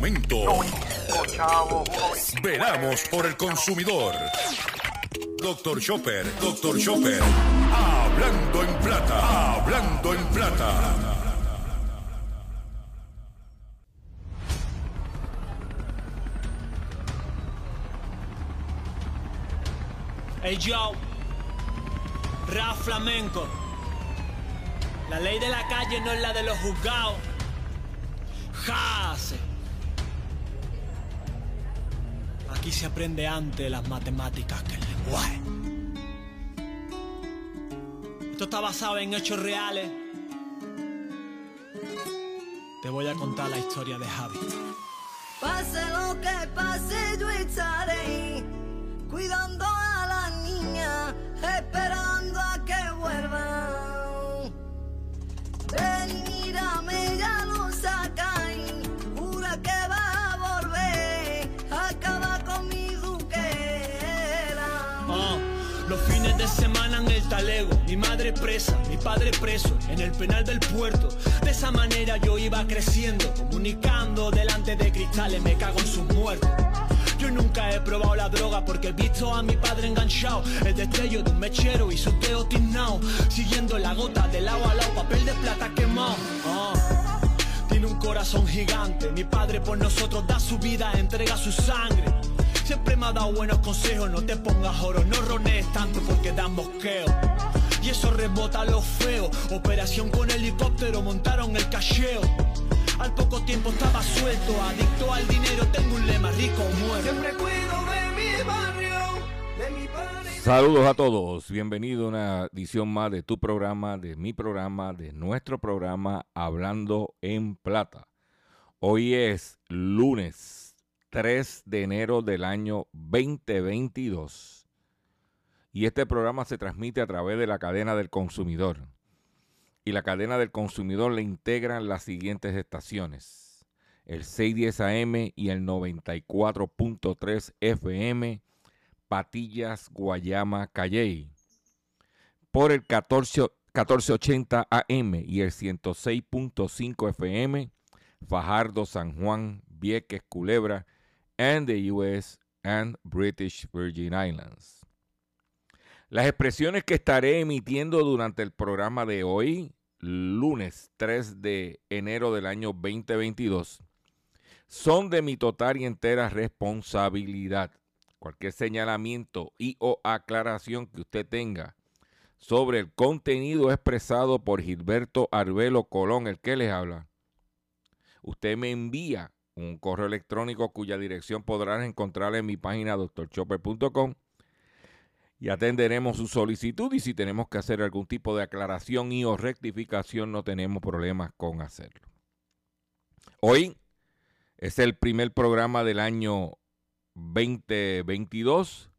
Momento. Veramos por el consumidor. Doctor Chopper, Doctor Chopper. Hablando en plata, hablando en plata. Hey yo, Ra Flamenco. La ley de la calle no es la de los juzgados. Jase. Aquí se aprende antes las matemáticas que el lenguaje. Esto está basado en hechos reales. Te voy a contar la historia de Javi. Pase lo que pase, yo estaré cuidando a la niña, esperando mi madre presa, mi padre preso, en el penal del puerto. De esa manera yo iba creciendo, comunicando delante de cristales, me cago en sus muertos. Yo nunca he probado la droga porque he visto a mi padre enganchado. El destello de un mechero y su dedo tiznao. Siguiendo la gota de lado a lado, papel de plata quemado. Ah. Tiene un corazón gigante. Mi padre por nosotros da su vida, entrega su sangre. Siempre me ha dado buenos consejos. No te pongas oro, no ronees tanto porque dan mosqueo. Y eso rebota lo feo. Operación con helicóptero, montaron el cacheo. Al poco tiempo estaba suelto, adicto al dinero. Tengo un lema rico o muerto. Saludos a todos, bienvenido a una edición más de tu programa, de mi programa, de nuestro programa Hablando en Plata. Hoy es lunes 3 de enero del año 2022 y este programa se transmite a través de la cadena del consumidor. Y la cadena del consumidor le integran las siguientes estaciones. El 610 AM y el 94.3 FM Patillas, Guayama, Calley. Por el 14, 1480 AM y el 106.5 FM, Fajardo, San Juan, Vieques, Culebra, and the US and British Virgin Islands. Las expresiones que estaré emitiendo durante el programa de hoy, lunes 3 de enero del año 2022, son de mi total y entera responsabilidad cualquier señalamiento y o aclaración que usted tenga sobre el contenido expresado por Gilberto Arbelo Colón, el que les habla, usted me envía un correo electrónico cuya dirección podrán encontrar en mi página doctorchopper.com y atenderemos su solicitud y si tenemos que hacer algún tipo de aclaración y o rectificación no tenemos problemas con hacerlo. Hoy es el primer programa del año 2022.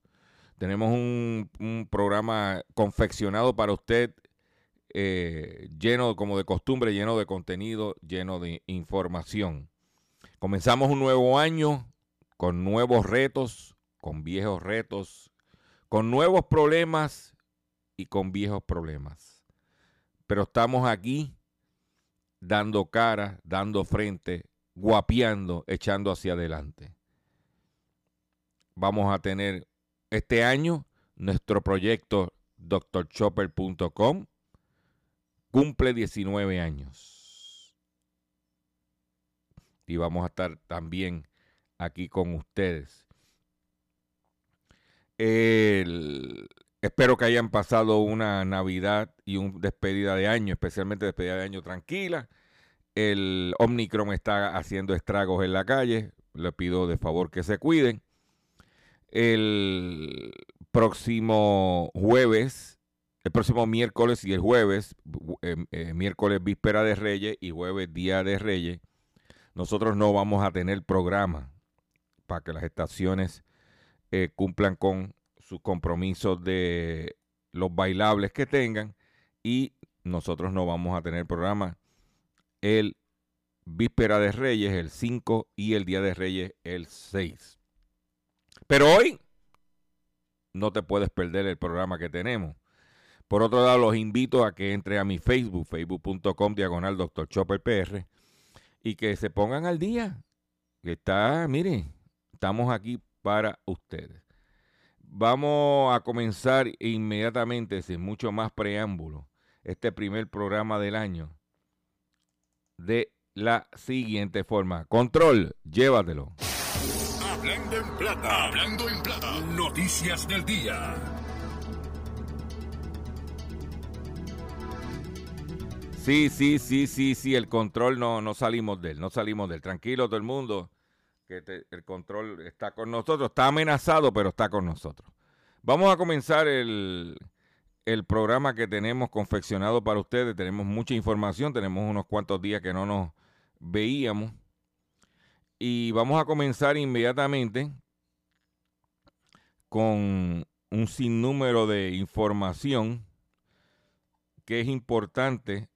Tenemos un, programa confeccionado para usted, eh, lleno como de costumbre, lleno de contenido, lleno de información. Comenzamos un nuevo año con nuevos retos, con viejos retos, con nuevos problemas y con viejos problemas. Pero estamos aquí dando cara, dando frente, guapeando, echando hacia adelante vamos a tener este año nuestro proyecto drchopper.com cumple 19 años. Y vamos a estar también aquí con ustedes. Espero que hayan pasado una Navidad y una despedida de año, especialmente despedida de año tranquila. El Omnicron está haciendo estragos en la calle. Le pido de favor que se cuiden el próximo jueves, el próximo miércoles y el jueves, eh, eh, miércoles víspera de Reyes y jueves día de Reyes, nosotros no vamos a tener programa para que las estaciones eh, cumplan con sus compromisos de los bailables que tengan y nosotros no vamos a tener programa el víspera de Reyes, el 5 y el día de Reyes, el 6. Pero hoy no te puedes perder el programa que tenemos. Por otro lado, los invito a que entre a mi Facebook, facebook.com diagonal Dr. Chopper PR, y que se pongan al día. Que está, miren, estamos aquí para ustedes. Vamos a comenzar inmediatamente, sin mucho más preámbulo, este primer programa del año de la siguiente forma. Control, llévatelo. Hablando en plata, noticias del día. Sí, sí, sí, sí, sí, el control no, no salimos de él, no salimos de. Tranquilo todo el mundo, que el control está con nosotros, está amenazado, pero está con nosotros. Vamos a comenzar el, el programa que tenemos confeccionado para ustedes. Tenemos mucha información, tenemos unos cuantos días que no nos veíamos. Y vamos a comenzar inmediatamente con un sinnúmero de información que es importante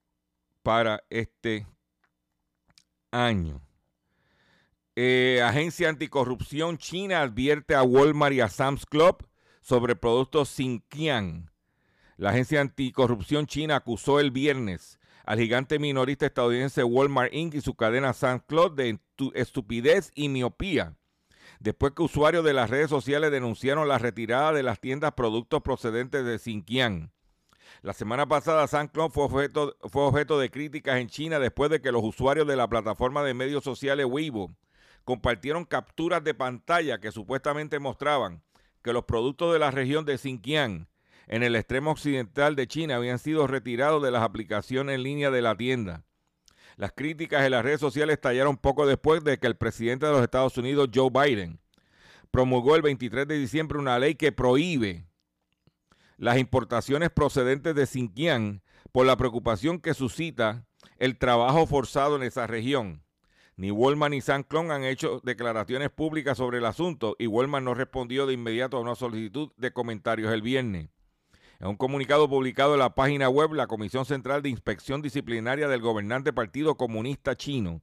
para este año. Eh, Agencia Anticorrupción China advierte a Walmart y a Sam's Club sobre productos Xinjiang. La Agencia Anticorrupción China acusó el viernes al gigante minorista estadounidense Walmart Inc. y su cadena Sam's Club de estupidez y miopía, después que usuarios de las redes sociales denunciaron la retirada de las tiendas productos procedentes de Xinjiang. La semana pasada, SoundCloud fue objeto, fue objeto de críticas en China después de que los usuarios de la plataforma de medios sociales Weibo compartieron capturas de pantalla que supuestamente mostraban que los productos de la región de Xinjiang, en el extremo occidental de China, habían sido retirados de las aplicaciones en línea de la tienda. Las críticas en las redes sociales estallaron poco después de que el presidente de los Estados Unidos, Joe Biden, promulgó el 23 de diciembre una ley que prohíbe las importaciones procedentes de Xinjiang por la preocupación que suscita el trabajo forzado en esa región. Ni Walmart ni Sanclon han hecho declaraciones públicas sobre el asunto y Walmart no respondió de inmediato a una solicitud de comentarios el viernes. En un comunicado publicado en la página web, la Comisión Central de Inspección Disciplinaria del gobernante Partido Comunista Chino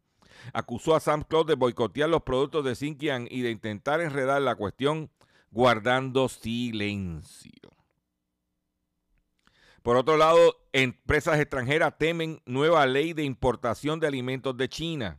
acusó a Sam Club de boicotear los productos de Xinjiang y de intentar enredar la cuestión guardando silencio. Por otro lado, empresas extranjeras temen nueva ley de importación de alimentos de China.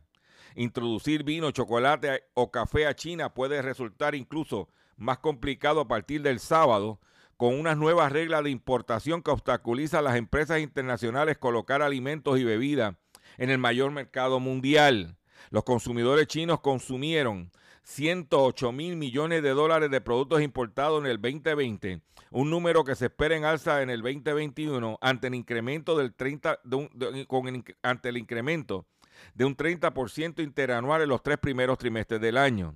Introducir vino, chocolate o café a China puede resultar incluso más complicado a partir del sábado con unas nuevas reglas de importación que obstaculizan a las empresas internacionales colocar alimentos y bebidas en el mayor mercado mundial. Los consumidores chinos consumieron 108 mil millones de dólares de productos importados en el 2020, un número que se espera en alza en el 2021 ante el incremento del 30 ante el incremento de un 30% interanual en los tres primeros trimestres del año.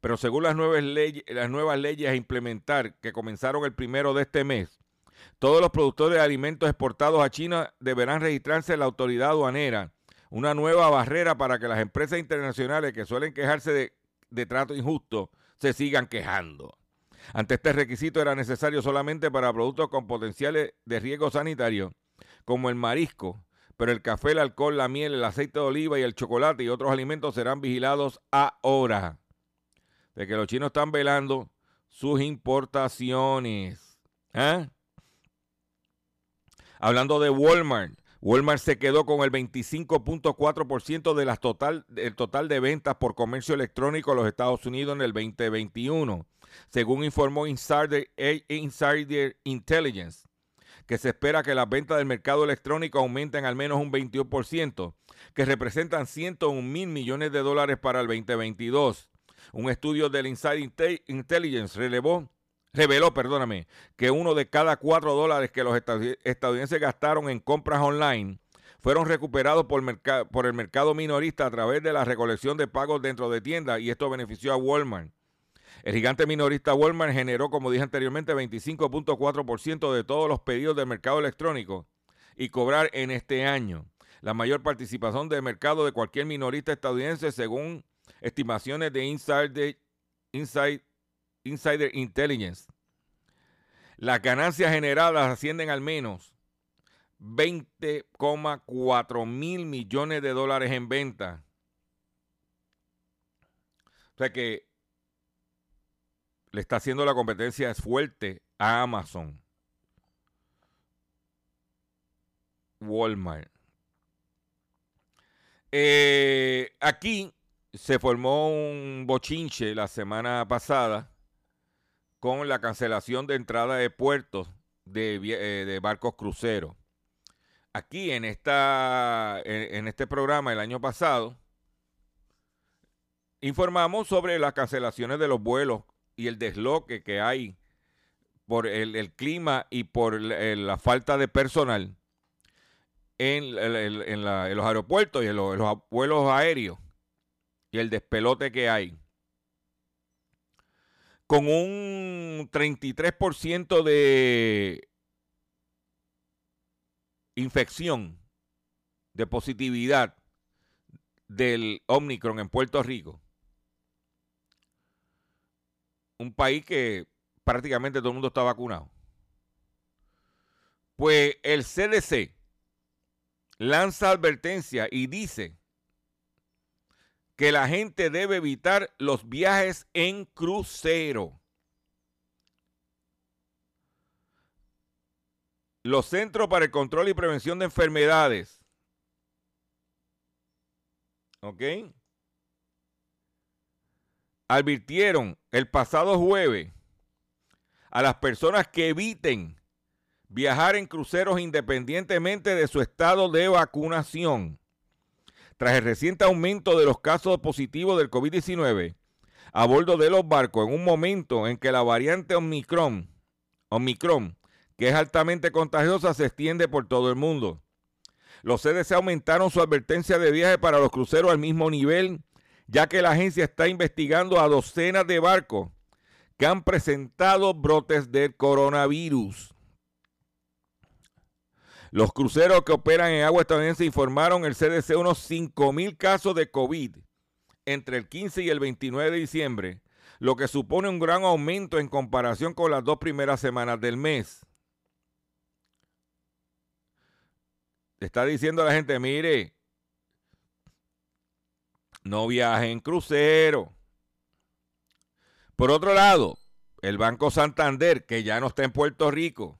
Pero según las nuevas, leyes, las nuevas leyes a implementar que comenzaron el primero de este mes, todos los productores de alimentos exportados a China deberán registrarse en la autoridad aduanera, una nueva barrera para que las empresas internacionales que suelen quejarse de trato injusto se sigan quejando. Ante este requisito era necesario solamente para productos con potenciales de riesgo sanitario, como el marisco, pero el café, el alcohol, la miel, el aceite de oliva y el chocolate y otros alimentos serán vigilados ahora. De que los chinos están velando sus importaciones. ¿eh? Hablando de Walmart, Walmart se quedó con el 25.4% de las total, del total de ventas por comercio electrónico en los Estados Unidos en el 2021, según informó Insider, Insider Intelligence, que se espera que las ventas del mercado electrónico aumenten al menos un 21%, que representan 101 mil millones de dólares para el 2022. Un estudio del Insider Intelligence relevó reveló, perdóname, que uno de cada cuatro dólares que los estadounidenses gastaron en compras online fueron recuperados por, por, el mercado minorista a través de la recolección de pagos dentro de tiendas y esto benefició a Walmart. El gigante minorista Walmart generó, como dije anteriormente, 25.4% de todos los pedidos del mercado electrónico y cobrar en este año. La mayor participación de mercado de cualquier minorista estadounidense según estimaciones de Inside, Inside Insider Intelligence. Las ganancias generadas ascienden al menos 20,4 mil millones de dólares en venta. O sea que le está haciendo la competencia fuerte a Amazon, Walmart. Eh, aquí se formó un bochinche la semana pasada con la cancelación de entrada de puertos de, eh, barcos cruceros. Aquí en, esta, en, este programa el año pasado, informamos sobre las cancelaciones de los vuelos y el desloque que hay por el, clima y por la falta de personal en, los aeropuertos y en los vuelos aéreos y el despelote que hay con un 33% de infección, de positividad del Omicron en Puerto Rico. Un país que prácticamente todo el mundo está vacunado. Pues el CDC lanza advertencia y dice que la gente debe evitar los viajes en crucero. Los Centros para el Control y Prevención de Enfermedades. ¿Ok? Advirtieron el pasado jueves a las personas que eviten viajar en cruceros independientemente de su estado de vacunación tras el reciente aumento de los casos positivos del COVID-19 a bordo de los barcos en un momento en que la variante Omicron, Omicron, que es altamente contagiosa, se extiende por todo el mundo. Los CDC aumentaron su advertencia de viaje para los cruceros al mismo nivel, ya que la agencia está investigando a docenas de barcos que han presentado brotes del coronavirus. Los cruceros que operan en agua estadounidense informaron el CDC unos 5.000 casos de COVID entre el 15 y el 29 de diciembre, lo que supone un gran aumento en comparación con las dos primeras semanas del mes. Está diciendo la gente, mire, no viaje en crucero. Por otro lado, el Banco Santander, que ya no está en Puerto Rico,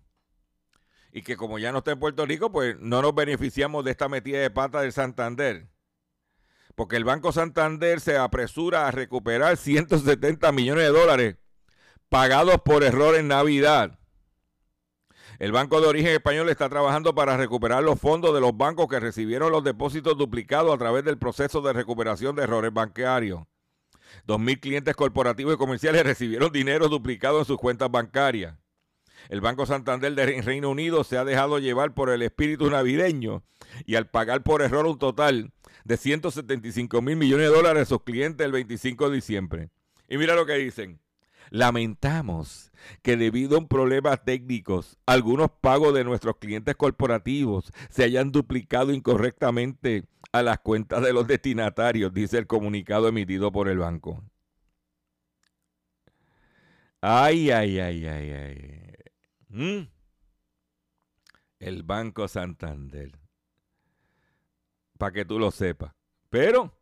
y que como ya no está en Puerto Rico, pues no nos beneficiamos de esta metida de pata del Santander. Porque el Banco Santander se apresura a recuperar 170 millones de dólares pagados por error en Navidad. El Banco de Origen Español está trabajando para recuperar los fondos de los bancos que recibieron los depósitos duplicados a través del proceso de recuperación de errores bancarios. 2.000 clientes corporativos y comerciales recibieron dinero duplicado en sus cuentas bancarias. El Banco Santander del Reino Unido se ha dejado llevar por el espíritu navideño y al pagar por error un total de 175 mil millones de dólares a sus clientes el 25 de diciembre. Y mira lo que dicen. Lamentamos que debido a un problema técnicos, algunos pagos de nuestros clientes corporativos se hayan duplicado incorrectamente a las cuentas de los destinatarios, dice el comunicado emitido por el banco. Ay, ay, ay, ay, ay. ¿Mm? El Banco Santander. Para que tú lo sepas. Pero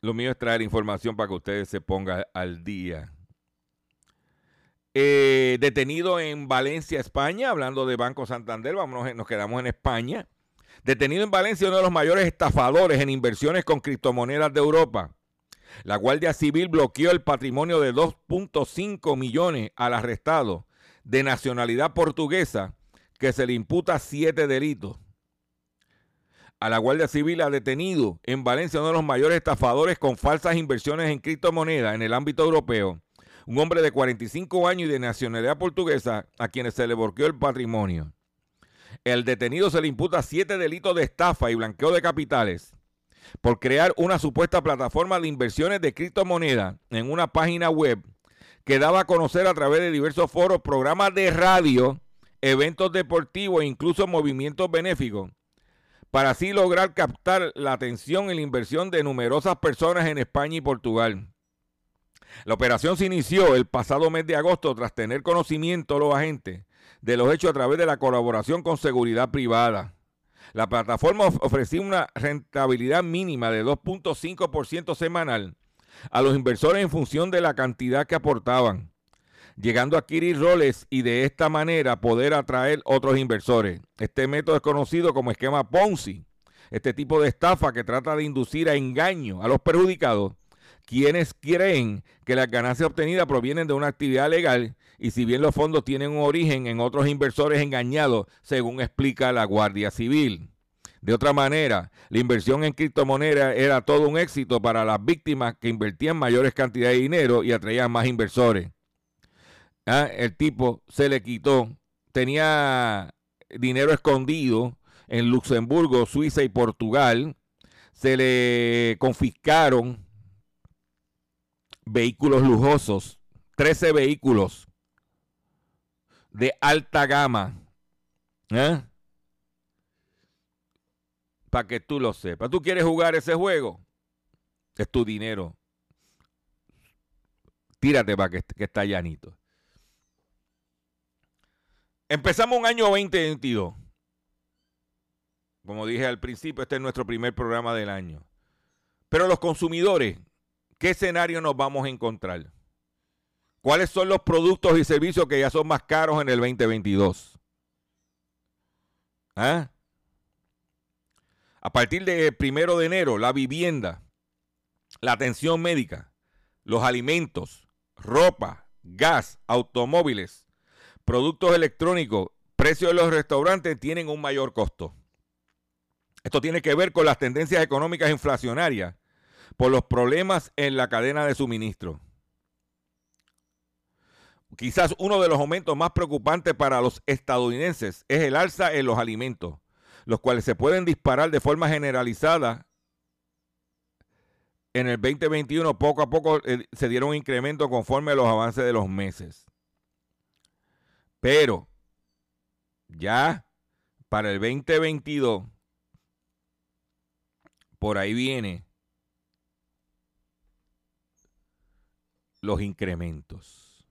lo mío es traer información para que ustedes se pongan al día. Eh, detenido en Valencia, España, hablando de Banco Santander, vámonos, nos quedamos en España. Detenido en Valencia uno de los mayores estafadores en inversiones con criptomonedas de Europa. La Guardia Civil bloqueó el patrimonio de 2.5 millones al arrestado de nacionalidad portuguesa que se le imputa siete delitos. A la Guardia Civil ha detenido en Valencia uno de los mayores estafadores con falsas inversiones en criptomonedas en el ámbito europeo, un hombre de 45 años y de nacionalidad portuguesa a quienes se le bloqueó el patrimonio. El detenido se le imputa siete delitos de estafa y blanqueo de capitales por crear una supuesta plataforma de inversiones de criptomonedas en una página web que daba a conocer a través de diversos foros, programas de radio, eventos deportivos e incluso movimientos benéficos, para así lograr captar la atención y la inversión de numerosas personas en España y Portugal. La operación se inició el pasado mes de agosto tras tener conocimiento los agentes de los hechos a través de la colaboración con seguridad privada. La plataforma ofrecía una rentabilidad mínima de 2.5% semanal a los inversores en función de la cantidad que aportaban, llegando a adquirir roles y de esta manera poder atraer otros inversores. Este método es conocido como esquema Ponzi. este tipo de estafa que trata de inducir a engaño a los perjudicados, quienes creen que las ganancias obtenidas provienen de una actividad legal y si bien los fondos tienen un origen en otros inversores engañados, según explica la Guardia Civil. De otra manera, la inversión en criptomonedas era todo un éxito para las víctimas que invertían mayores cantidades de dinero y atraían más inversores. Ah, el tipo se le quitó, tenía dinero escondido en Luxemburgo, Suiza y Portugal. Se le confiscaron vehículos lujosos, 13 vehículos de alta gama. ¿eh? Para que tú lo sepas. ¿Tú quieres jugar ese juego? Es tu dinero. Tírate para que, que está llanito. Empezamos un año 2022. Como dije al principio, este es nuestro primer programa del año. Pero los consumidores, ¿qué escenario nos vamos a encontrar? ¿Cuáles son los productos y servicios que ya son más caros en el 2022? ¿Ah? A partir del primero de enero, la vivienda, la atención médica, los alimentos, ropa, gas, automóviles, productos electrónicos, precios de los restaurantes tienen un mayor costo. Esto tiene que ver con las tendencias económicas inflacionarias por los problemas en la cadena de suministro. Quizás uno de los aumentos más preocupantes para los estadounidenses es el alza en los alimentos, los cuales se pueden disparar de forma generalizada. En el 2021 poco a poco eh, se dieron incremento conforme a los avances de los meses. Pero ya para el 2022, por ahí viene los incrementos.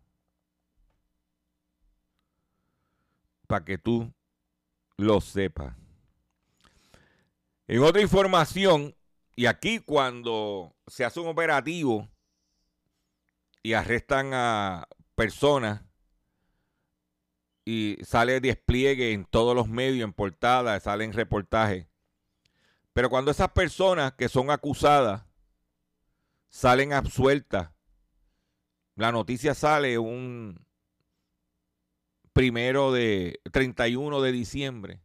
Para que tú lo sepas. En otra información, y aquí cuando se hace un operativo y arrestan a personas y sale despliegue en todos los medios, en portadas, salen reportajes. Pero cuando esas personas que son acusadas salen absueltas, la noticia sale un primero de 31 de diciembre,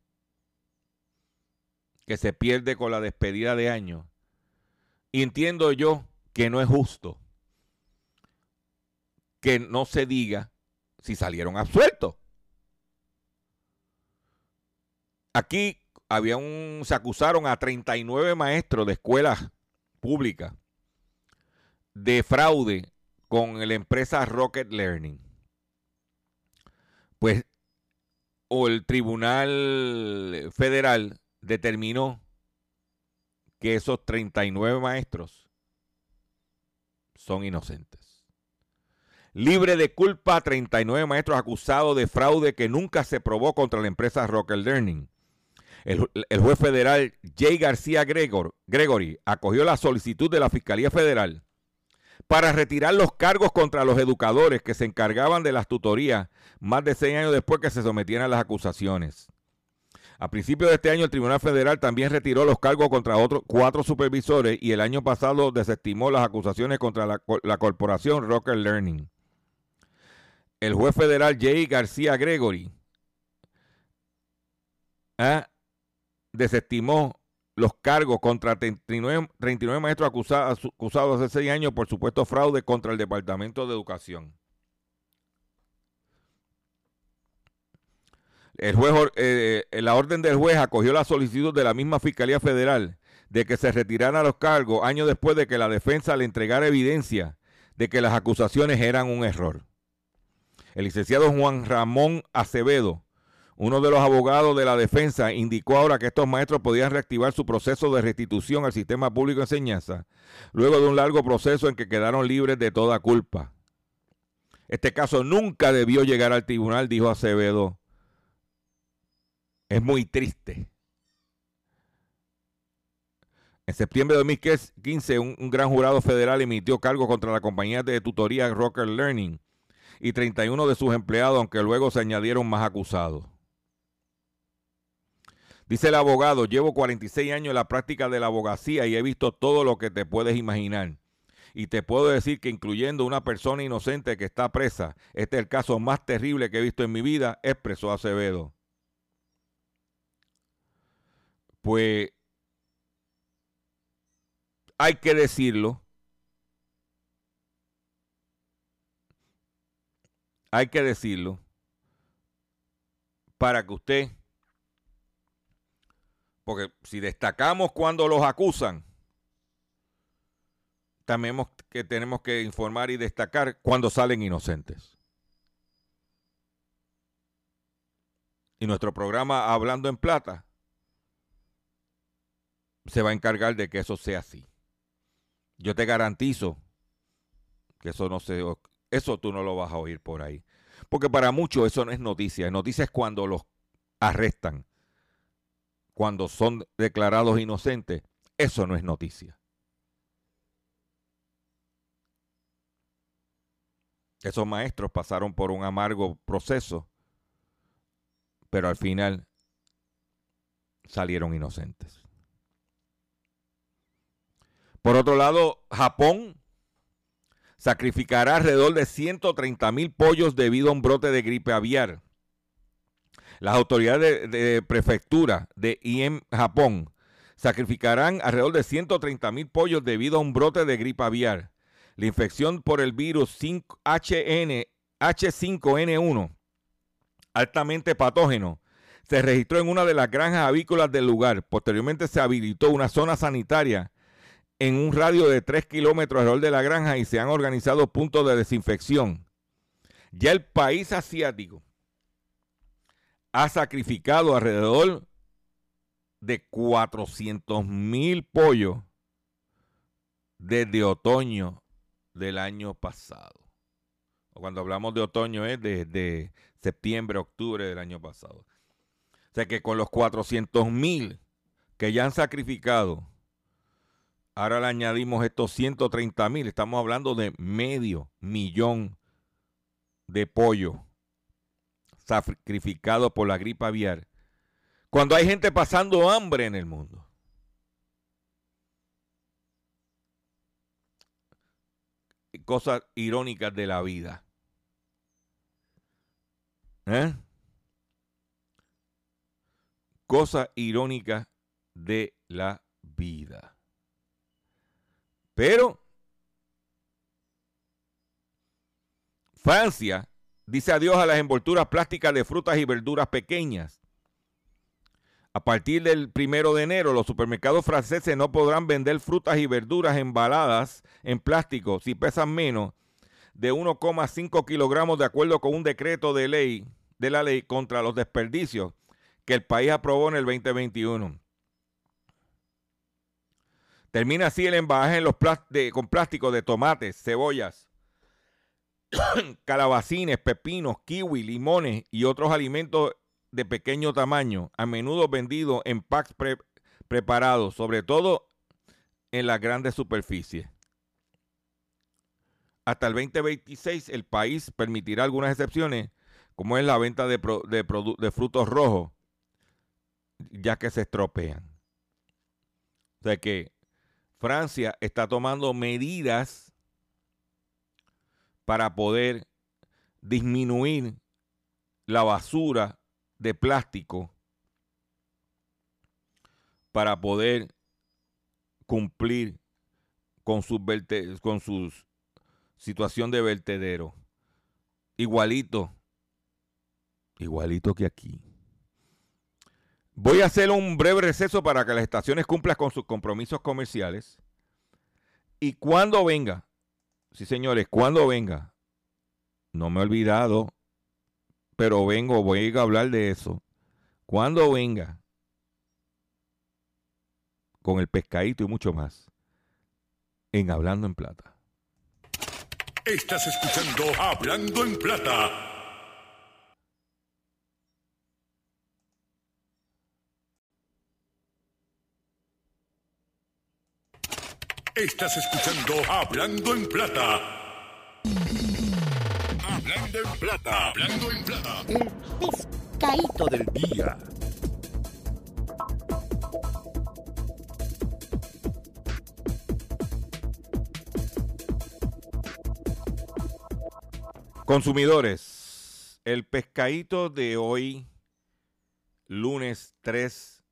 que se pierde con la despedida de año. Y entiendo yo que no es justo que no se diga si salieron absueltos. Aquí había un, se acusaron a 39 maestros de escuelas públicas de fraude con la empresa Rocket Learning. Pues o el Tribunal Federal determinó que esos 39 maestros son inocentes. Libre de culpa, 39 maestros acusados de fraude que nunca se probó contra la empresa Rocket Learning. El, juez federal Jay García Gregory acogió la solicitud de la Fiscalía Federal para retirar los cargos contra los educadores que se encargaban de las tutorías más de seis años después que se sometieran a las acusaciones. A principios de este año, el Tribunal Federal también retiró los cargos contra otros cuatro supervisores y el año pasado desestimó las acusaciones contra la, corporación Rocker Learning. El juez federal Jay García Gregory ha desestimó los cargos contra 39, maestros acusados, acusados hace seis años por supuesto fraude contra el Departamento de Educación. El juez, eh, la orden del juez acogió la solicitud de la misma Fiscalía Federal de que se retiraran los cargos años después de que la defensa le entregara evidencia de que las acusaciones eran un error. El licenciado Juan Ramón Acevedo uno de los abogados de la defensa indicó ahora que estos maestros podían reactivar su proceso de restitución al sistema público de enseñanza, luego de un largo proceso en que quedaron libres de toda culpa. Este caso nunca debió llegar al tribunal, dijo Acevedo. Es muy triste. En septiembre de 2015, un, gran jurado federal emitió cargo contra la compañía de tutoría Rocker Learning y 31 de sus empleados, aunque luego se añadieron más acusados. Dice el abogado, llevo 46 años en la práctica de la abogacía y he visto todo lo que te puedes imaginar. Y te puedo decir que incluyendo una persona inocente que está presa, este es el caso más terrible que he visto en mi vida, expresó Acevedo. Pues hay que decirlo. Hay que decirlo para que usted, porque si destacamos cuando los acusan, también que tenemos que informar y destacar cuando salen inocentes. Y nuestro programa Hablando en Plata se va a encargar de que eso sea así. Yo te garantizo que eso no se eso tú no lo vas a oír por ahí. Porque para muchos eso no es noticia. Noticia es cuando los arrestan. Cuando son declarados inocentes, eso no es noticia. Esos maestros pasaron por un amargo proceso, pero al final salieron inocentes. Por otro lado, Japón sacrificará alrededor de 130 mil pollos debido a un brote de gripe aviar. Las autoridades de, prefectura de IEM Japón sacrificarán alrededor de 130 mil pollos debido a un brote de gripe aviar. La infección por el virus HN, H5N1, altamente patógeno, se registró en una de las granjas avícolas del lugar. Posteriormente se habilitó una zona sanitaria en un radio de 3 kilómetros alrededor de la granja y se han organizado puntos de desinfección. Ya el país asiático ha sacrificado alrededor de 400 mil pollos desde otoño del año pasado. Cuando hablamos de otoño es desde septiembre, octubre del año pasado. O sea que con los 400 mil que ya han sacrificado, ahora le añadimos estos 130 mil, estamos hablando de medio millón de pollo sacrificado por la gripe aviar. Cuando hay gente pasando hambre en el mundo. cosas irónicas de la vida. ¿Eh? Cosas irónicas de la vida. Pero Francia dice adiós a las envolturas plásticas de frutas y verduras pequeñas. A partir del primero de enero, los supermercados franceses no podrán vender frutas y verduras embaladas en plástico si pesan menos de 1,5 kilogramos de acuerdo con un decreto de ley de la ley contra los desperdicios que el país aprobó en el 2021. Termina así el embalaje en los con plástico de tomates, cebollas, calabacines, pepinos, kiwi, limones y otros alimentos de pequeño tamaño, a menudo vendidos en packs preparados, sobre todo en las grandes superficies. Hasta el 2026 el país permitirá algunas excepciones, como es la venta de, de frutos rojos, ya que se estropean. O sea que Francia está tomando medidas para poder disminuir la basura de plástico para poder cumplir con su, con su situación de vertedero. Igualito, igualito que aquí. Voy a hacer un breve receso para que las estaciones cumplan con sus compromisos comerciales. Y cuando venga, sí señores, cuando venga, no me he olvidado pero vengo, voy a hablar de eso. Cuando venga con el pescadito y mucho más en Hablando en Plata. Estás escuchando Hablando en Plata. Estás escuchando Hablando en Plata. Hablando en Plata. Hablando en Plata. El pescadito del día. Consumidores, el pescadito de hoy, lunes 3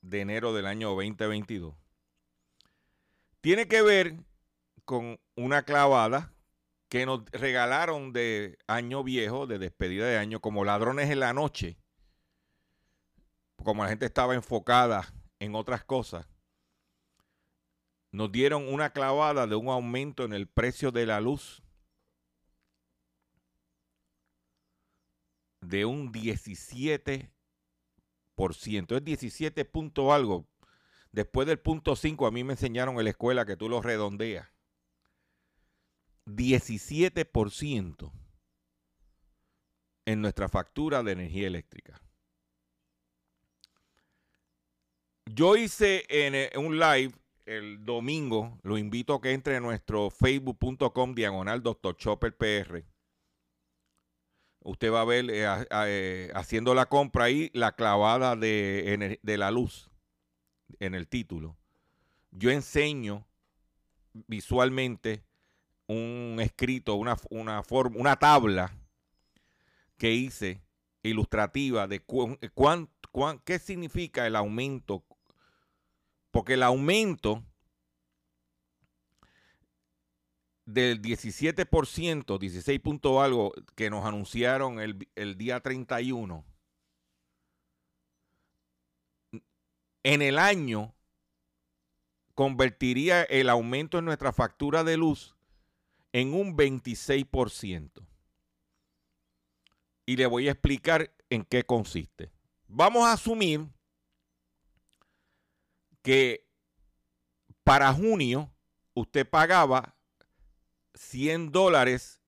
de enero del año 2022 tiene que ver con una clavada que nos regalaron de año viejo, de despedida de año, como ladrones en la noche, como la gente estaba enfocada en otras cosas, nos dieron una clavada de un aumento en el precio de la luz de un 17%. Es 17 punto algo. Después del punto 5 a mí me enseñaron en la escuela que tú lo redondeas. 17% en nuestra factura de energía eléctrica. Yo hice en eh, un live el domingo, lo invito a que entre a nuestro facebook.com diagonal Dr. Chopper PR usted va a ver eh, eh, haciendo la compra ahí la clavada de, la luz en el título. Yo enseño visualmente un escrito, una, una, forma, una tabla que hice ilustrativa de qué significa el aumento. Porque el aumento del 17%, 16 punto algo que nos anunciaron el, el día 31, en el año convertiría el aumento en nuestra factura de luz en un 26%. Y le voy a explicar en qué consiste. Vamos a asumir que para junio usted pagaba 100 dólares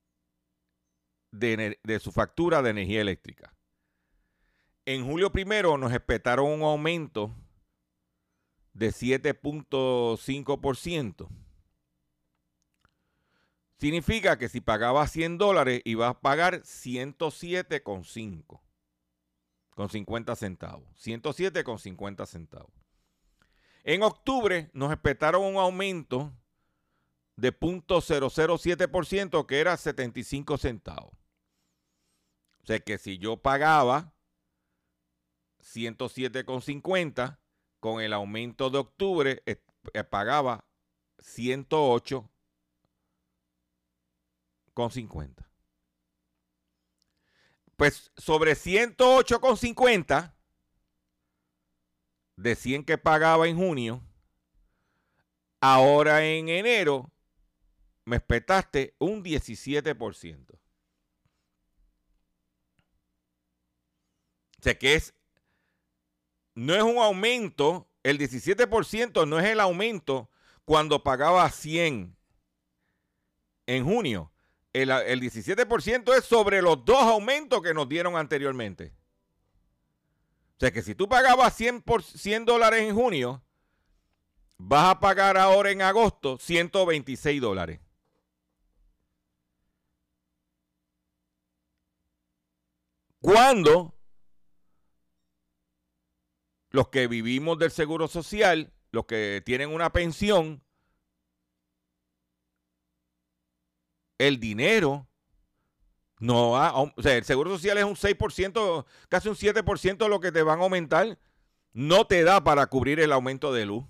de, su factura de energía eléctrica. En julio primero nos esperaron un aumento de 7.5%. Significa que si pagaba 100 dólares iba a pagar 107,5 con 50 centavos. 107 con 50 centavos. En octubre nos esperaron un aumento de 0.007%, que era 75 centavos. O sea que si yo pagaba 107,50, con el aumento de octubre eh, pagaba 108,50. Pues sobre 108,50 de 100 que pagaba en junio, ahora en enero me espetaste un 17%. O sea que es, no es un aumento, el 17% no es el aumento cuando pagaba 100 en junio. El, 17% es sobre los dos aumentos que nos dieron anteriormente. O sea que si tú pagabas 100, por, 100 dólares en junio, vas a pagar ahora en agosto 126 dólares. Cuando los que vivimos del seguro social, los que tienen una pensión, el dinero no ha, o sea, el seguro social es un 6%, casi un 7% de lo que te van a aumentar, no te da para cubrir el aumento de luz.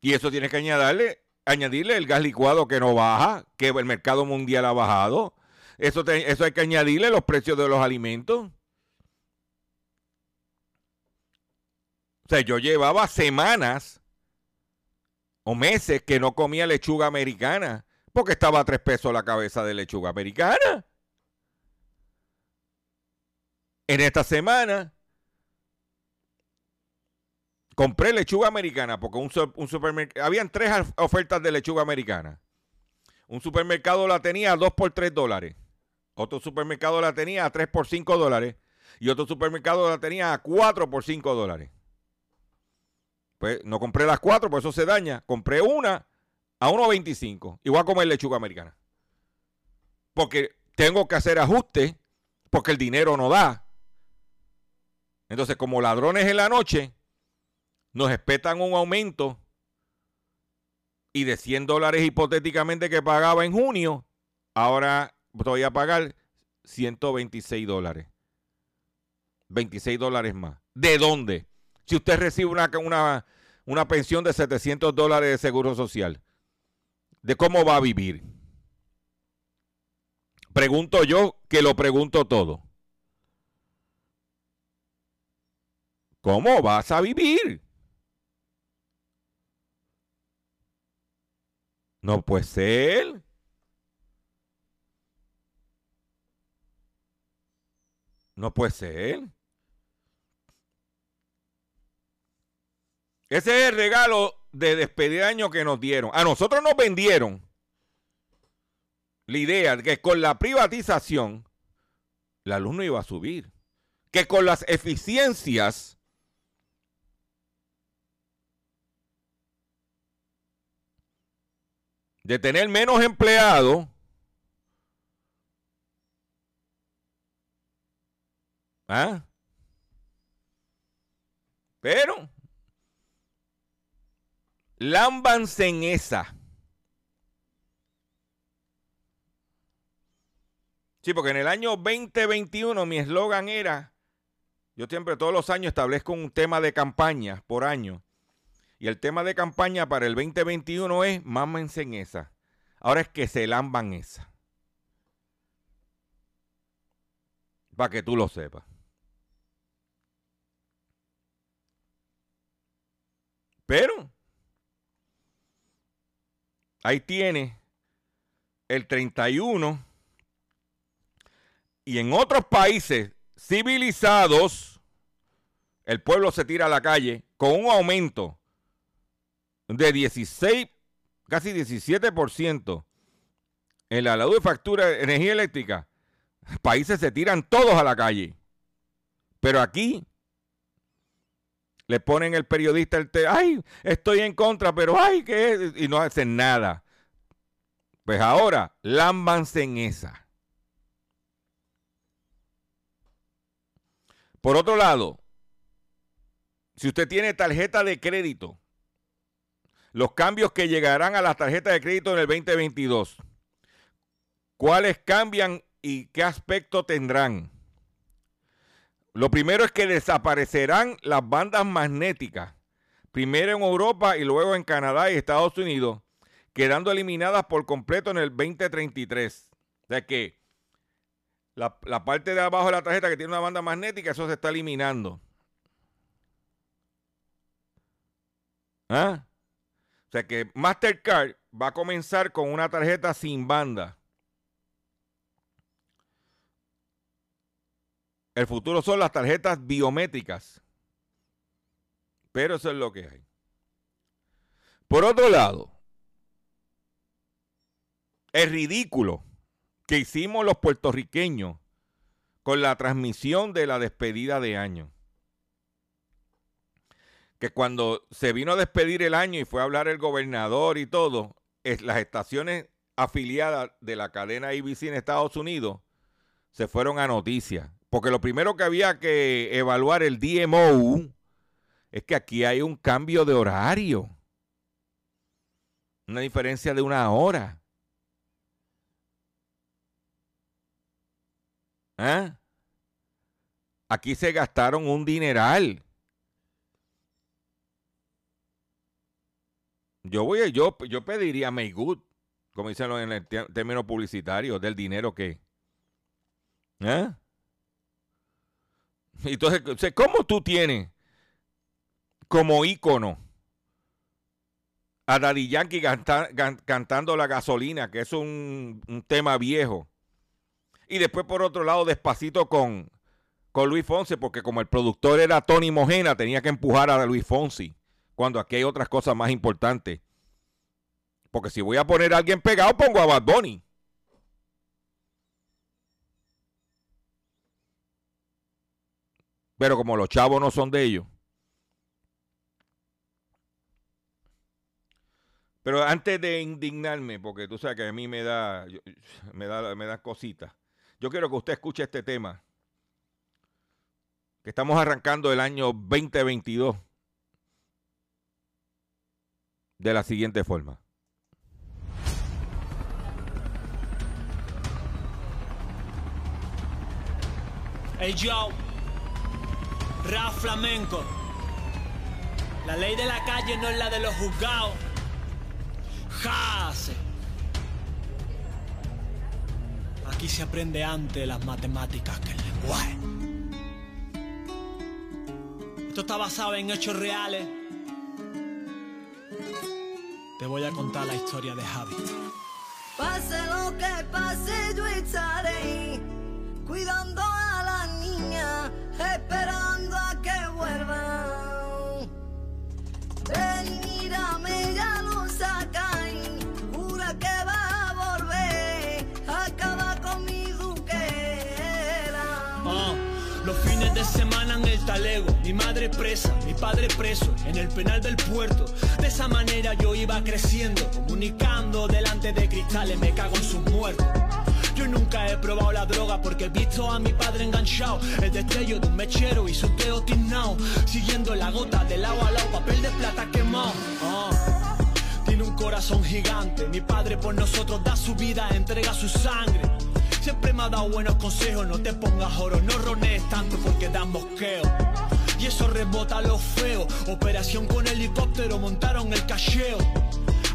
Y eso tienes que añadirle añadirle el gas licuado que no baja, que el mercado mundial ha bajado. Eso, eso hay que añadirle los precios de los alimentos. O sea, yo llevaba semanas o meses que no comía lechuga americana porque estaba a tres pesos la cabeza de lechuga americana. En esta semana compré lechuga americana porque un, un tres ofertas de lechuga americana. Un supermercado la tenía a 2 por 3 dólares. Otro supermercado la tenía a 3 por 5 dólares. Y otro supermercado la tenía a 4 por 5 dólares. Pues no compré las cuatro, por eso se daña. Compré una a 1.25 y voy a comer lechuga americana. Porque tengo que hacer ajustes porque el dinero no da. Entonces, como ladrones en la noche, nos espetan un aumento Y de 100 dólares hipotéticamente que pagaba en junio, ahora voy a pagar 126 dólares. 26 dólares más. ¿De dónde? Si usted recibe una, una, una pensión de 700 dólares de seguro social, ¿de cómo va a vivir? Pregunto yo que lo pregunto todo. ¿Cómo vas a vivir? No puede ser. No puede ser. Ese es el regalo de despedir año que nos dieron. A nosotros nos vendieron la idea de que con la privatización la luz no iba a subir. Que con las eficiencias de tener menos empleados ¿Ah? Pero, lámbanse en esa. Sí, porque en el año 2021 mi eslogan era, yo siempre todos los años establezco un tema de campaña por año. Y el tema de campaña para el 2021 es, mámense en esa. Ahora es que se lamban esa. Para que tú lo sepas. Pero ahí tiene el 31 y en otros países civilizados el pueblo se tira a la calle con un aumento de 16, casi 17% en la luz de factura de energía eléctrica. Países se tiran todos a la calle. Pero aquí le ponen el periodista el te ay, estoy en contra, pero ay, que y no hacen nada. Pues ahora, lámbanse en esa. Por otro lado, si usted tiene tarjeta de crédito, los cambios que llegarán a la tarjeta de crédito en el 2022, ¿cuáles cambian y qué aspecto tendrán? Lo primero es que desaparecerán las bandas magnéticas, primero en Europa y luego en Canadá y Estados Unidos, quedando eliminadas por completo en el 2033. O sea que la, parte de abajo de la tarjeta que tiene una banda magnética, eso se está eliminando. ¿Ah? O sea que Mastercard va a comenzar con una tarjeta sin banda. El futuro son las tarjetas biométricas. Pero eso es lo que hay. Por otro lado, es ridículo que hicimos los puertorriqueños con la transmisión de la despedida de año. Que cuando se vino a despedir el año y fue a hablar el gobernador y todo, las estaciones afiliadas de la cadena IBC en Estados Unidos se fueron a noticias. Porque lo primero que había que evaluar el DMO es que aquí hay un cambio de horario. Una diferencia de una hora. ¿Ah? Aquí se gastaron un dineral. Yo voy, yo, yo pediría make good, como dicen en el término publicitario, del dinero que. ¿Eh? Entonces, ¿cómo tú tienes como ícono a Daddy Yankee cantando la gasolina, que es un, tema viejo? Y después, por otro lado, despacito con, con Luis Fonsi, porque como el productor era Tony Mojena, tenía que empujar a Luis Fonsi, cuando aquí hay otras cosas más importantes. Porque si voy a poner a alguien pegado, pongo a Bad Bunny. Pero como los chavos no son de ellos. Pero antes de indignarme, porque tú sabes que a mí me da, me da, me da cositas, yo quiero que usted escuche este tema. Que estamos arrancando el año 2022 de la siguiente forma. Hey, Joe rap flamenco. La ley de la calle no es la de los juzgados. Jase. Aquí se aprende antes las matemáticas que el lenguaje. Esto está basado en hechos reales. Te voy a contar la historia de Javi. Pase lo que pase, yo estaré cuidando a la niña, esperando a que vuelva. Ven, mírame, ya lo sacan, jura que va a volver, acaba con mi duquera. Ah, los fines de semana en el talego, mi madre presa, mi padre preso, en el penal del puerto. De esa manera yo iba creciendo, comunicando delante de cristales, me cago en sus muertos. Yo nunca he probado la droga porque he visto a mi padre enganchado, el destello de un mechero y su teo tiznao, siguiendo la gota del agua al lado, papel de plata quemado. Ah. Tiene un corazón gigante, mi padre por nosotros da su vida, entrega su sangre. Siempre me ha dado buenos consejos, no te pongas oro, no ronees tanto porque dan mosqueo. Y eso rebota lo feo, operación con helicóptero, montaron el cacheo.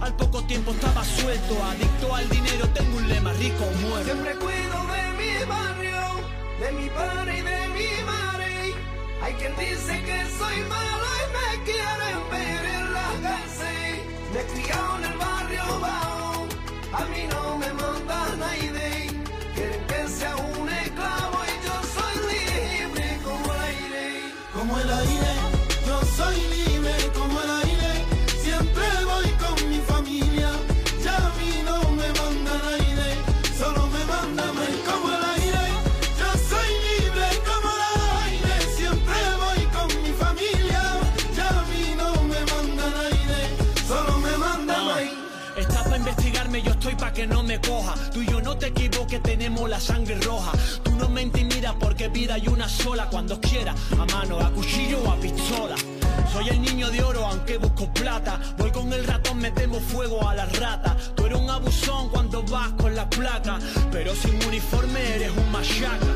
Al poco tiempo estaba suelto, adicto al dinero, tengo un lema, rico o muerto. Siempre cuido de mi barrio, de mi padre y de mi madre. Hay quien dice que soy malo y me quieren ver en la cárcel. Me en el barrio bajo, a mí no me roja. Tú no me intimidas porque vida hay una sola. Cuando quiera, a mano, a cuchillo o a pistola. Soy el niño de oro, aunque busco plata. Voy con el ratón, metemos fuego a la rata. Tú eres un abusón cuando vas con la placa. Pero sin uniforme eres un machaca.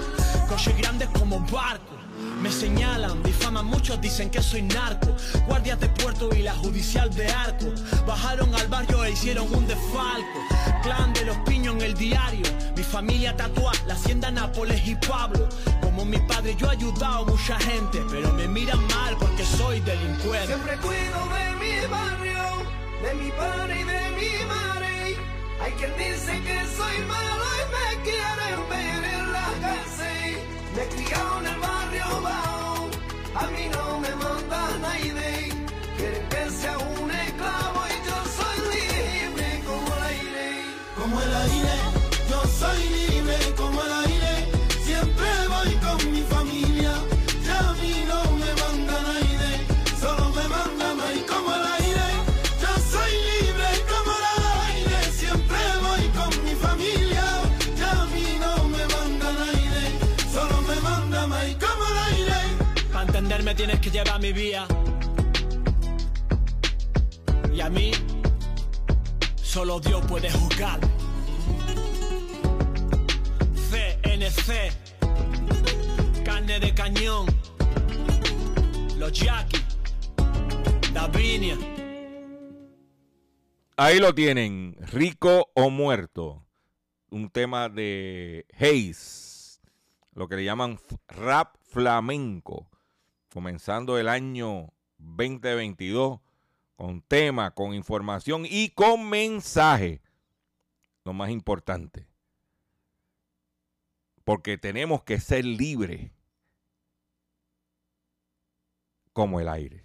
Coches grandes como barcos. Me señalan, difaman, muchos dicen que soy narco. Guardias de puerto y la judicial de arco. Bajaron al barrio e hicieron un desfalco. Clan de los piños en el diario. Mi familia tatua, la hacienda Nápoles y Pablo. Como mi padre, yo he ayudado a mucha gente. Pero me miran mal porque soy delincuente. Siempre cuido de mi barrio, de mi padre y de mi madre. Hay quien dice que soy malo y me quieren ver en la cárcel. Me he criado en el a mí no me manda nadie. Llevar mi vía. Y a mí, solo Dios puede juzgar. CNC, carne de cañón, los Jackie, Davinia. Ahí lo tienen, rico o muerto. Un tema de Hayes, lo que le llaman rap flamenco. Comenzando el año 2022 con tema, con información y con mensaje. Lo más importante. Porque tenemos que ser libres como el aire.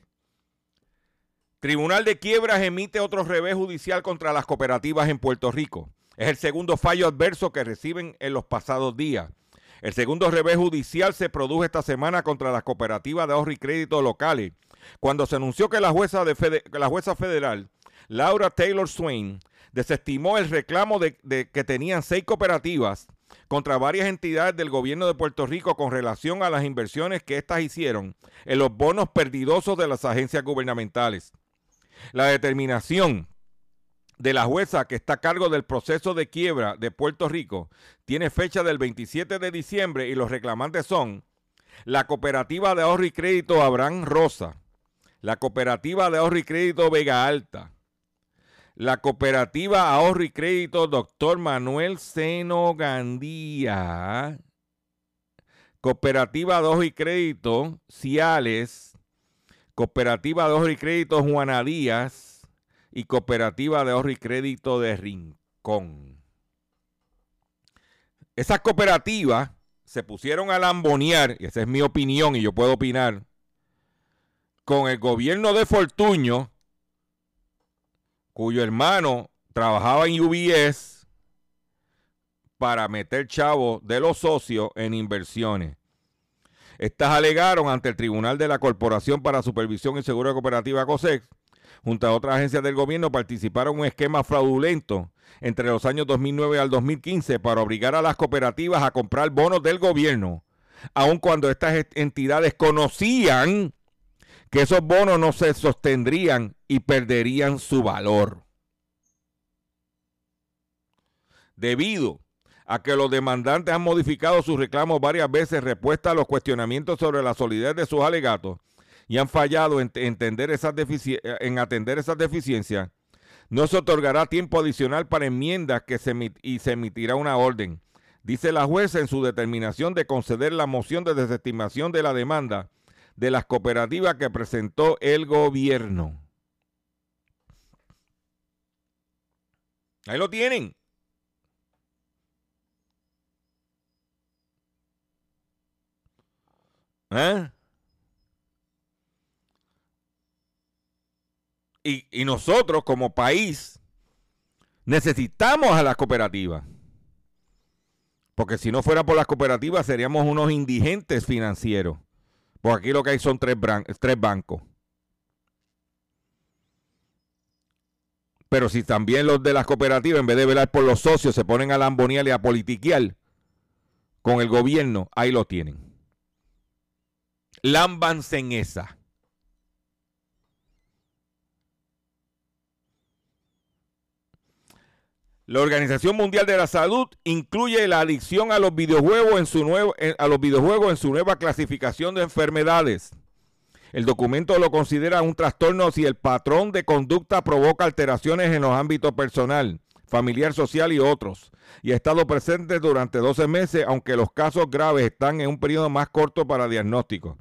Tribunal de Quiebras emite otro revés judicial contra las cooperativas en Puerto Rico. Es el segundo fallo adverso que reciben en los pasados días. El segundo revés judicial se produjo esta semana contra las cooperativas de ahorro y crédito locales, cuando se anunció que la jueza, de la jueza federal, Laura Taylor Swain, desestimó el reclamo de, de que tenían seis cooperativas contra varias entidades del gobierno de Puerto Rico con relación a las inversiones que éstas hicieron en los bonos perdidosos de las agencias gubernamentales. La determinación de la jueza que está a cargo del proceso de quiebra de Puerto Rico tiene fecha del 27 de diciembre y los reclamantes son la Cooperativa de Ahorro y Crédito Abraham Rosa, la Cooperativa de Ahorro y Crédito Vega Alta, la Cooperativa Ahorro y Crédito Doctor Manuel Seno Gandía, Cooperativa de Ahorro y Crédito Ciales, Cooperativa de Ahorro y Crédito Juana Díaz y Cooperativa de Ahorro y Crédito de Rincón. Esas cooperativas se pusieron a lambonear, y esa es mi opinión y yo puedo opinar, con el gobierno de Fortuño, cuyo hermano trabajaba en UBS para meter chavos de los socios en inversiones. Estas alegaron ante el Tribunal de la Corporación para Supervisión y Seguro Cooperativa COSEX, junto a otras agencias del gobierno, participaron en un esquema fraudulento entre los años 2009 al 2015 para obligar a las cooperativas a comprar bonos del gobierno, aun cuando estas entidades conocían que esos bonos no se sostendrían y perderían su valor. Debido a que los demandantes han modificado sus reclamos varias veces respuesta a los cuestionamientos sobre la solidez de sus alegatos y han fallado en, entender esas en atender esas deficiencias, no se otorgará tiempo adicional para enmiendas que se y se emitirá una orden. Dice la jueza en su determinación de conceder la moción de desestimación de la demanda de las cooperativas que presentó el gobierno. Ahí lo tienen. ¿Eh? Y, nosotros como país necesitamos a las cooperativas. Porque si no fuera por las cooperativas seríamos unos indigentes financieros. Porque aquí lo que hay son tres, tres bancos. Pero si también los de las cooperativas, en vez de velar por los socios, se ponen a lambonear y a politiquear con el gobierno, ahí lo tienen. Lámbanse en esa. La Organización Mundial de la Salud incluye la adicción a los videojuegos en su nuevo, a los videojuegos en su nueva clasificación de enfermedades. El documento lo considera un trastorno si el patrón de conducta provoca alteraciones en los ámbitos personal, familiar, social y otros, y ha estado presente durante 12 meses, aunque los casos graves están en un periodo más corto para diagnóstico.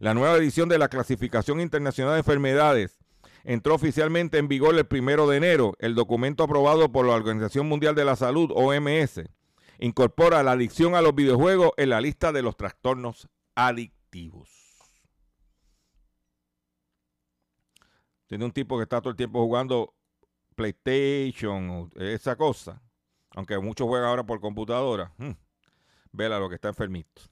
La nueva edición de la Clasificación Internacional de Enfermedades entró oficialmente en vigor el primero de enero. El documento aprobado por la Organización Mundial de la Salud, OMS, incorpora la adicción a los videojuegos en la lista de los trastornos adictivos. Tiene un tipo que está todo el tiempo jugando PlayStation esa cosa, aunque muchos juegan ahora por computadora. Hmm, vela lo que está enfermito.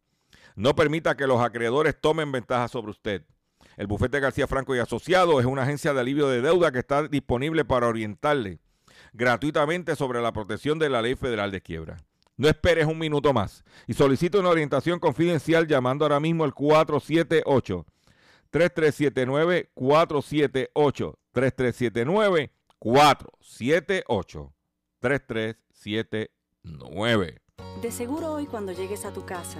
No permita que los acreedores tomen ventaja sobre usted. El bufete García Franco y Asociados es una agencia de alivio de deuda que está disponible para orientarle gratuitamente sobre la protección de la ley federal de quiebra. No esperes un minuto más y solicita una orientación confidencial llamando ahora mismo al 478 3379 478 3379 478 3379 9. De seguro hoy cuando llegues a tu casa,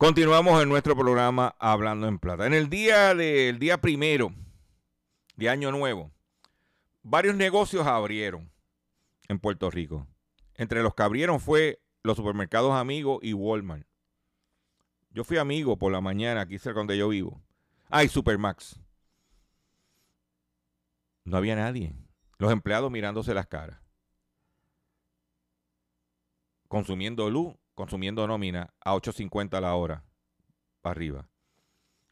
Continuamos en nuestro programa Hablando en Plata. En el día del día primero de Año Nuevo, varios negocios abrieron en Puerto Rico. Entre los que abrieron fue los supermercados Amigos y Walmart. Yo fui amigo por la mañana aquí cerca donde yo vivo. Ay, Supermax. No había nadie. Los empleados mirándose las caras. Consumiendo luz, consumiendo nómina a 8.50 la hora. Para arriba.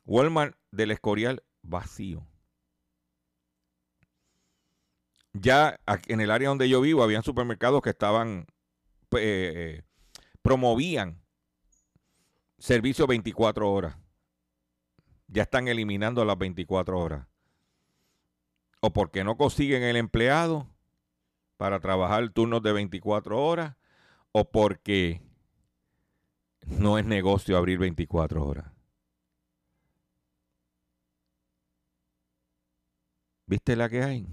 Walmart del Escorial vacío. Ya en el área donde yo vivo habían supermercados que estaban pues, eh, eh, promovían servicio 24 horas. Ya están eliminando las 24 horas. O porque no consiguen el empleado para trabajar turnos de 24 horas, o porque no es negocio abrir 24 horas. ¿Viste la que hay?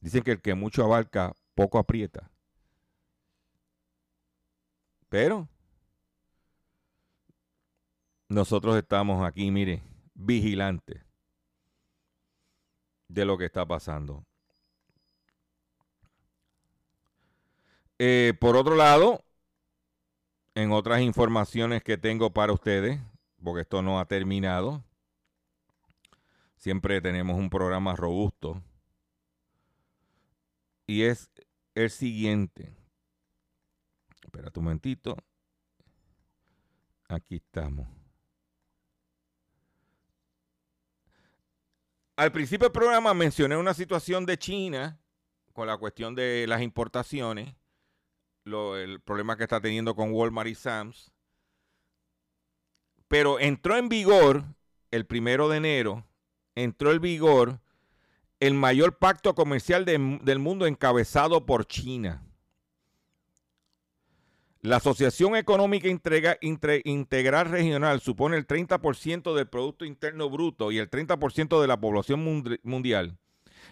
Dicen que el que mucho abarca, poco aprieta. Pero nosotros estamos aquí, mire, vigilantes de lo que está pasando. Eh, por otro lado, en otras informaciones que tengo para ustedes, porque esto no ha terminado, siempre tenemos un programa robusto, y es el siguiente. Espera un momentito. Aquí estamos. Al principio del programa mencioné una situación de China con la cuestión de las importaciones, el problema que está teniendo con Walmart y Sams. Pero entró en vigor el primero de enero, entró en vigor el mayor pacto comercial del mundo encabezado por China. La Asociación Económica Integral Regional supone el 30% del Producto Interno Bruto y el 30% de la población mundial,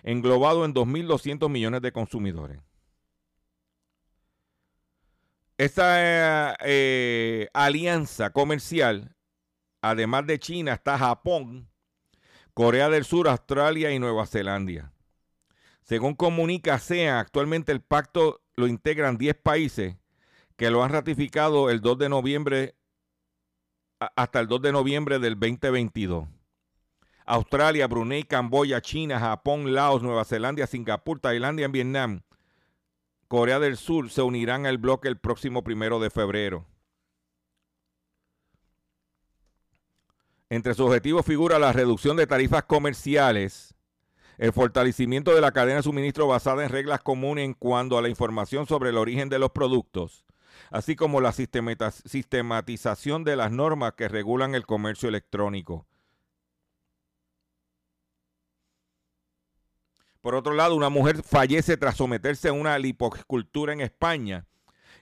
englobado en 2.200 millones de consumidores. Esta eh, alianza comercial, además de China, está Japón, Corea del Sur, Australia y Nueva Zelanda. Según comunica ASEAN, actualmente el pacto lo integran 10 países que lo han ratificado el 2 de noviembre hasta el 2 de noviembre del 2022. Australia, Brunei, Camboya, China, Japón, Laos, Nueva Zelanda, Singapur, Tailandia y Vietnam, Corea del Sur se unirán al bloque el próximo primero de febrero. Entre sus objetivos figura la reducción de tarifas comerciales, el fortalecimiento de la cadena de suministro basada en reglas comunes en cuanto a la información sobre el origen de los productos, así como la sistematización de las normas que regulan el comercio electrónico. Por otro lado, una mujer fallece tras someterse a una liposcultura en España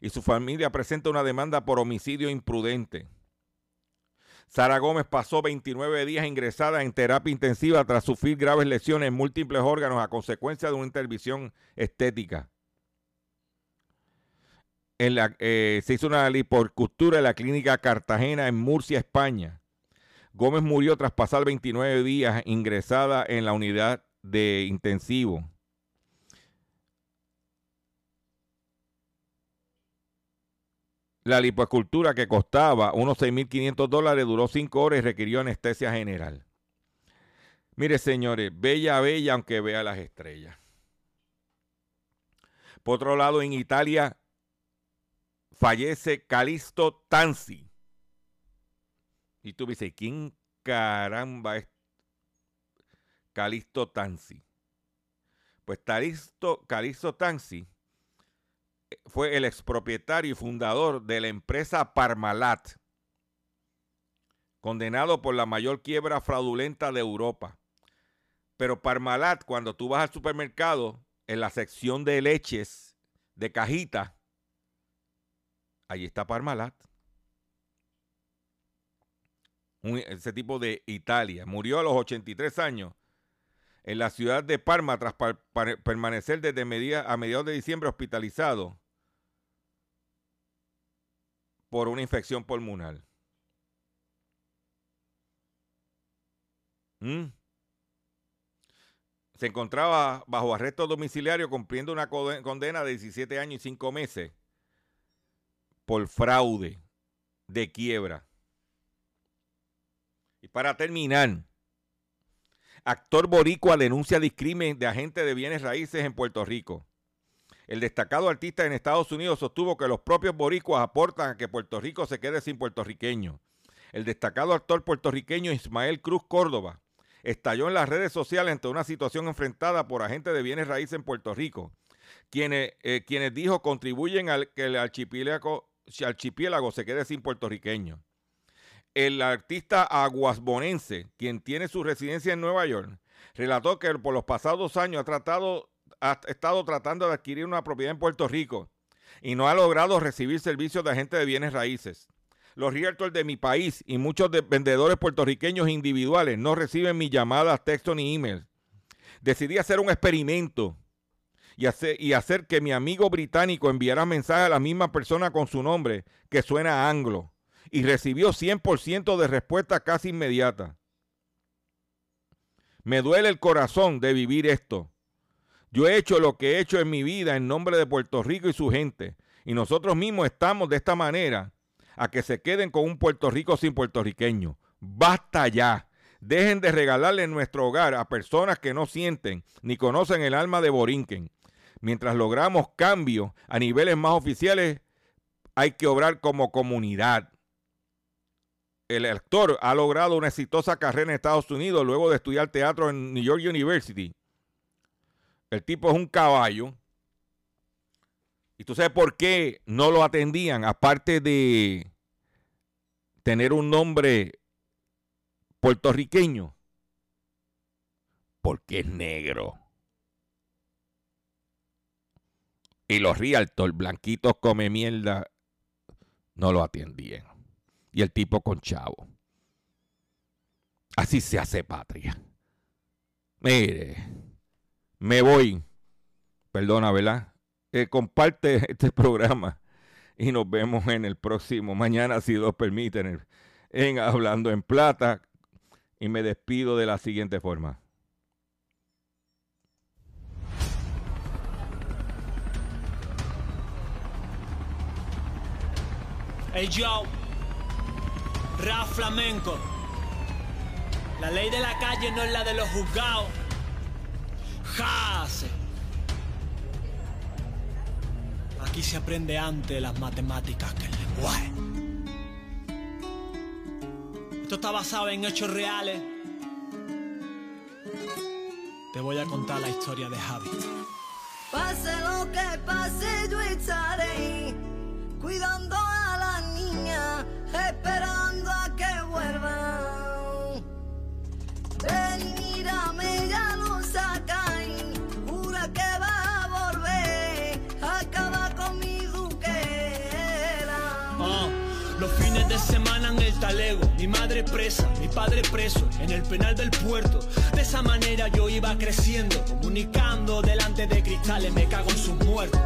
y su familia presenta una demanda por homicidio imprudente. Sara Gómez pasó 29 días ingresada en terapia intensiva tras sufrir graves lesiones en múltiples órganos a consecuencia de una intervención estética. Eh, se hizo una liposcultura en la clínica Cartagena en Murcia, España. Gómez murió tras pasar 29 días ingresada en la unidad de intensivo. La liposcultura que costaba unos 6.500 dólares duró 5 horas y requirió anestesia general. Mire, señores, bella, bella, aunque vea las estrellas. Por otro lado, en Italia fallece Calisto Tanzi. Y tú dices, ¿quién caramba es Calisto Tanzi? Pues Calisto, Calisto Tanzi eh, fue el expropietario y fundador de la empresa Parmalat, condenado por la mayor quiebra fraudulenta de Europa. Pero Parmalat, cuando tú vas al supermercado, en la sección de leches de cajita, Allí está Parmalat. ese tipo de Italia. Murió a los 83 años en la ciudad de Parma tras permanecer desde a mediados de diciembre hospitalizado por una infección pulmonar. ¿Mm? Se encontraba bajo arresto domiciliario cumpliendo una condena de 17 años y 5 meses por fraude de quiebra. Y para terminar, actor boricua denuncia discrimen de agente de bienes raíces en Puerto Rico. El destacado artista en Estados Unidos sostuvo que los propios boricuas aportan a que Puerto Rico se quede sin puertorriqueños. El destacado actor puertorriqueño Ismael Cruz Córdoba estalló en las redes sociales ante una situación enfrentada por agentes de bienes raíces en Puerto Rico, quienes, eh, quienes dijo contribuyen al que el archipiélago, archipiélago se quede sin puertorriqueños. El artista aguasbonense, quien tiene su residencia en Nueva York, relató que por los pasados años ha, tratado, estado tratando de adquirir una propiedad en Puerto Rico y no ha logrado recibir servicios de agentes de bienes raíces. Los realtors de mi país y muchos de vendedores puertorriqueños individuales no reciben mis llamadas, texto ni emails. Decidí hacer un experimento y hacer, que mi amigo británico enviara mensaje a la misma persona con su nombre, que suena anglo, y recibió 100% de respuesta casi inmediata. Me duele el corazón de vivir esto. Yo he hecho lo que he hecho en mi vida en nombre de Puerto Rico y su gente, y nosotros mismos estamos de esta manera a que se queden con un Puerto Rico sin puertorriqueño. Basta ya. Dejen de regalarle nuestro hogar a personas que no sienten ni conocen el alma de Borinquen. Mientras logramos cambios a niveles más oficiales, hay que obrar como comunidad. El actor ha logrado una exitosa carrera en Estados Unidos luego de estudiar teatro en New York University. El tipo es un caballo ¿Y tú sabes por qué no lo atendían? Aparte de tener un nombre puertorriqueño. Porque es negro. Y los realtors blanquitos come mierda no lo atendían. Y el tipo con chavo. Así se hace patria. Mire, me voy. Perdona, ¿verdad? Eh, comparte este programa y nos vemos en el próximo, mañana si Dios permite, en, Hablando en Plata. Y me despido de la siguiente forma. Hey yo, Ra Flamenco. La ley de la calle no es la de los juzgados. Jase. Aquí se aprende antes las matemáticas que el lenguaje. Esto está basado en hechos reales. Te voy a contar la historia de Javi. Pase lo que pase, yo estaré cuidando a la niña, esperando a que vuelva. Ven, mírame, ya lo sacan, jura que va a volver, acaba con mi duquera. Ah, los fines de semana en el talego, mi madre presa, mi padre preso, en el penal del puerto. De esa manera yo iba creciendo, comunicando delante de cristales, me cago en sus muertos.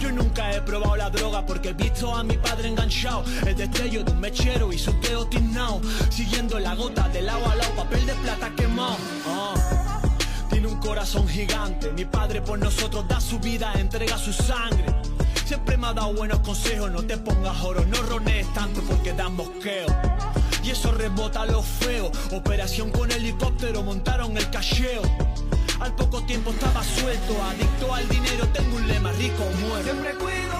Yo nunca he probado la droga porque he visto a mi padre enganchado. El destello de un mechero y sus dedos tiznados. Siguiendo la gota de lado a lado, papel de plata quemado. Ah. Tiene un corazón gigante. Mi padre por nosotros da su vida, entrega su sangre. Siempre me ha dado buenos consejos. No te pongas oro, no ronees tanto porque dan mosqueo. Y eso rebota lo feo. Operación con helicóptero, montaron el cacheo. Al poco tiempo estaba suelto, adicto al dinero. Tengo un lema rico o cuido